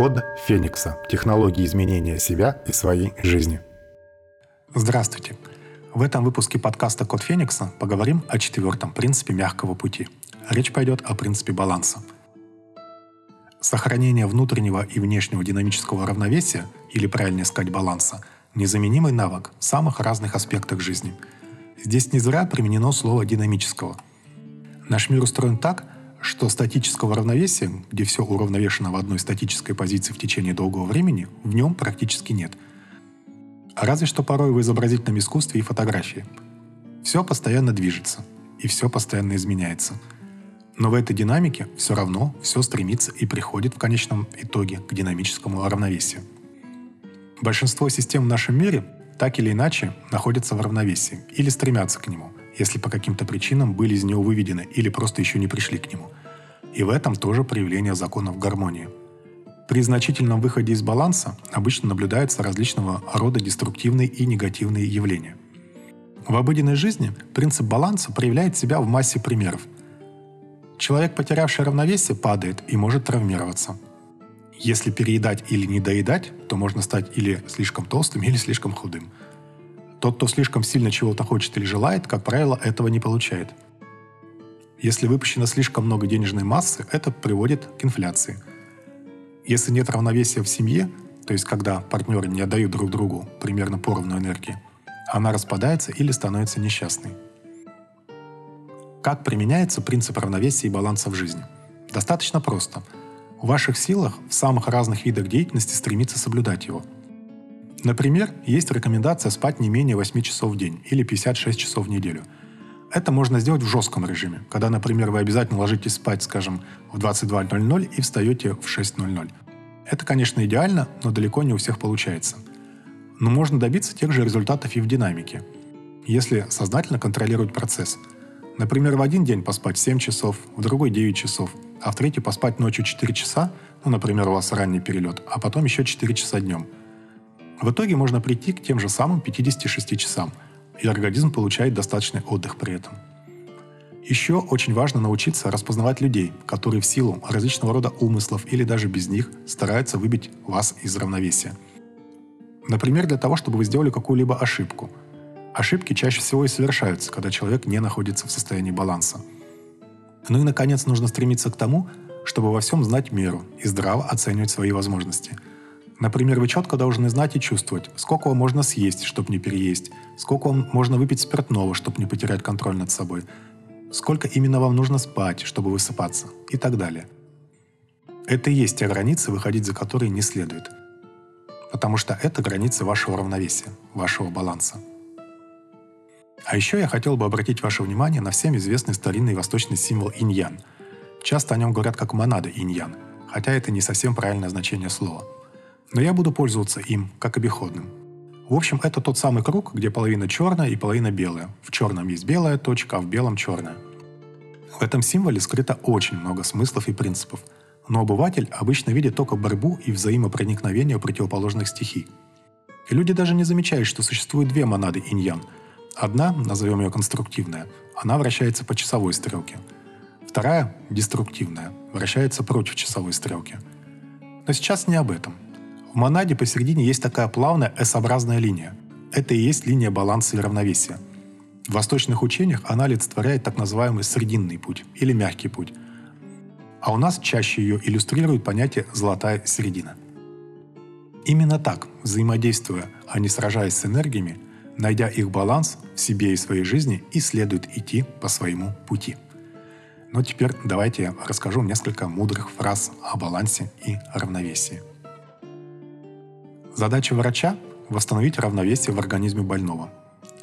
Код Феникса. Технологии изменения себя и своей жизни. Здравствуйте. В этом выпуске подкаста «Код Феникса» поговорим о четвертом принципе мягкого пути. Речь пойдет о принципе баланса. Сохранение внутреннего и внешнего динамического равновесия, или правильнее сказать баланса, незаменимый навык в самых разных аспектах жизни. Здесь не зря применено слово «динамического». Наш мир устроен так, что статического равновесия, где все уравновешено в одной статической позиции в течение долгого времени, в нем практически нет. Разве что порой в изобразительном искусстве и фотографии. Все постоянно движется, и все постоянно изменяется. Но в этой динамике все равно все стремится и приходит в конечном итоге к динамическому равновесию. Большинство систем в нашем мире так или иначе находятся в равновесии или стремятся к нему – если по каким-то причинам были из него выведены или просто еще не пришли к нему. И в этом тоже проявление законов гармонии. При значительном выходе из баланса обычно наблюдаются различного рода деструктивные и негативные явления. В обыденной жизни принцип баланса проявляет себя в массе примеров. Человек, потерявший равновесие, падает и может травмироваться. Если переедать или недоедать, то можно стать или слишком толстым, или слишком худым – тот, кто слишком сильно чего-то хочет или желает, как правило, этого не получает. Если выпущено слишком много денежной массы, это приводит к инфляции. Если нет равновесия в семье, то есть когда партнеры не отдают друг другу примерно поровну энергии, она распадается или становится несчастной. Как применяется принцип равновесия и баланса в жизни? Достаточно просто. В ваших силах в самых разных видах деятельности стремиться соблюдать его – Например, есть рекомендация спать не менее 8 часов в день или 56 часов в неделю. Это можно сделать в жестком режиме, когда, например, вы обязательно ложитесь спать, скажем, в 22.00 и встаете в 6.00. Это, конечно, идеально, но далеко не у всех получается. Но можно добиться тех же результатов и в динамике, если сознательно контролировать процесс. Например, в один день поспать 7 часов, в другой 9 часов, а в третий поспать ночью 4 часа, ну, например, у вас ранний перелет, а потом еще 4 часа днем – в итоге можно прийти к тем же самым 56 часам, и организм получает достаточный отдых при этом. Еще очень важно научиться распознавать людей, которые в силу различного рода умыслов или даже без них стараются выбить вас из равновесия. Например, для того, чтобы вы сделали какую-либо ошибку. Ошибки чаще всего и совершаются, когда человек не находится в состоянии баланса. Ну и, наконец, нужно стремиться к тому, чтобы во всем знать меру и здраво оценивать свои возможности – Например, вы четко должны знать и чувствовать, сколько вам можно съесть, чтобы не переесть, сколько вам можно выпить спиртного, чтобы не потерять контроль над собой, сколько именно вам нужно спать, чтобы высыпаться и так далее. Это и есть те границы, выходить за которые не следует. Потому что это границы вашего равновесия, вашего баланса. А еще я хотел бы обратить ваше внимание на всем известный старинный восточный символ иньян. Часто о нем говорят как монада иньян, хотя это не совсем правильное значение слова – но я буду пользоваться им как обиходным. В общем, это тот самый круг, где половина черная и половина белая. В черном есть белая точка, а в белом черная. В этом символе скрыто очень много смыслов и принципов, но обыватель обычно видит только борьбу и взаимопроникновение противоположных стихий. И люди даже не замечают, что существует две монады иньян. Одна, назовем ее конструктивная, она вращается по часовой стрелке. Вторая, деструктивная, вращается против часовой стрелки. Но сейчас не об этом – в монаде посередине есть такая плавная S-образная линия. Это и есть линия баланса и равновесия. В восточных учениях она олицетворяет так называемый срединный путь или мягкий путь. А у нас чаще ее иллюстрирует понятие «золотая середина». Именно так, взаимодействуя, а не сражаясь с энергиями, найдя их баланс в себе и своей жизни, и следует идти по своему пути. Но теперь давайте я расскажу несколько мудрых фраз о балансе и равновесии. Задача врача – восстановить равновесие в организме больного.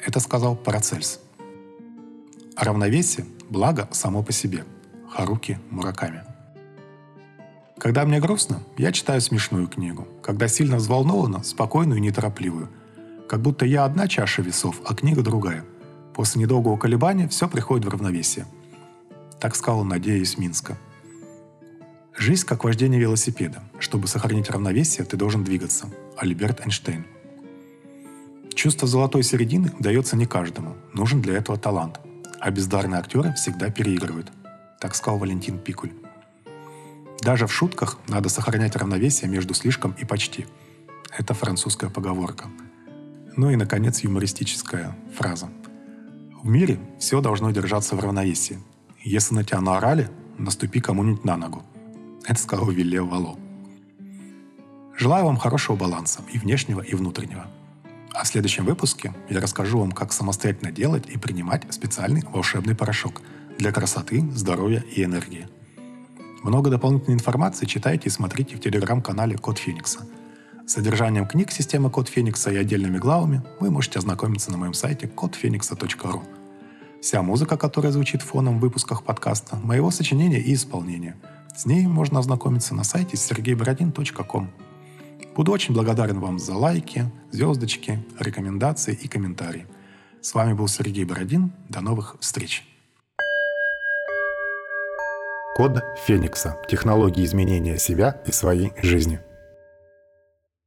Это сказал Парацельс. Равновесие – благо само по себе. Харуки Мураками. Когда мне грустно, я читаю смешную книгу. Когда сильно взволнована – спокойную и неторопливую. Как будто я одна чаша весов, а книга другая. После недолгого колебания все приходит в равновесие. Так сказал Надея из Минска – Жизнь как вождение велосипеда. Чтобы сохранить равновесие, ты должен двигаться. Альберт Эйнштейн. Чувство золотой середины дается не каждому. Нужен для этого талант. А бездарные актеры всегда переигрывают. Так сказал Валентин Пикуль. Даже в шутках надо сохранять равновесие между слишком и почти. Это французская поговорка. Ну и, наконец, юмористическая фраза. В мире все должно держаться в равновесии. Если на тебя наорали, наступи кому-нибудь на ногу. Это сказал Вилле Вало. Желаю вам хорошего баланса и внешнего, и внутреннего. А в следующем выпуске я расскажу вам, как самостоятельно делать и принимать специальный волшебный порошок для красоты, здоровья и энергии. Много дополнительной информации читайте и смотрите в телеграм-канале Код Феникса. С содержанием книг системы Код Феникса и отдельными главами вы можете ознакомиться на моем сайте kodphenix.ru. Вся музыка, которая звучит фоном в выпусках подкаста, моего сочинения и исполнения. С ней можно ознакомиться на сайте sergeybrodin.com. Буду очень благодарен вам за лайки, звездочки, рекомендации и комментарии. С вами был Сергей Бородин. До новых встреч. Код Феникса. Технологии изменения себя и своей жизни.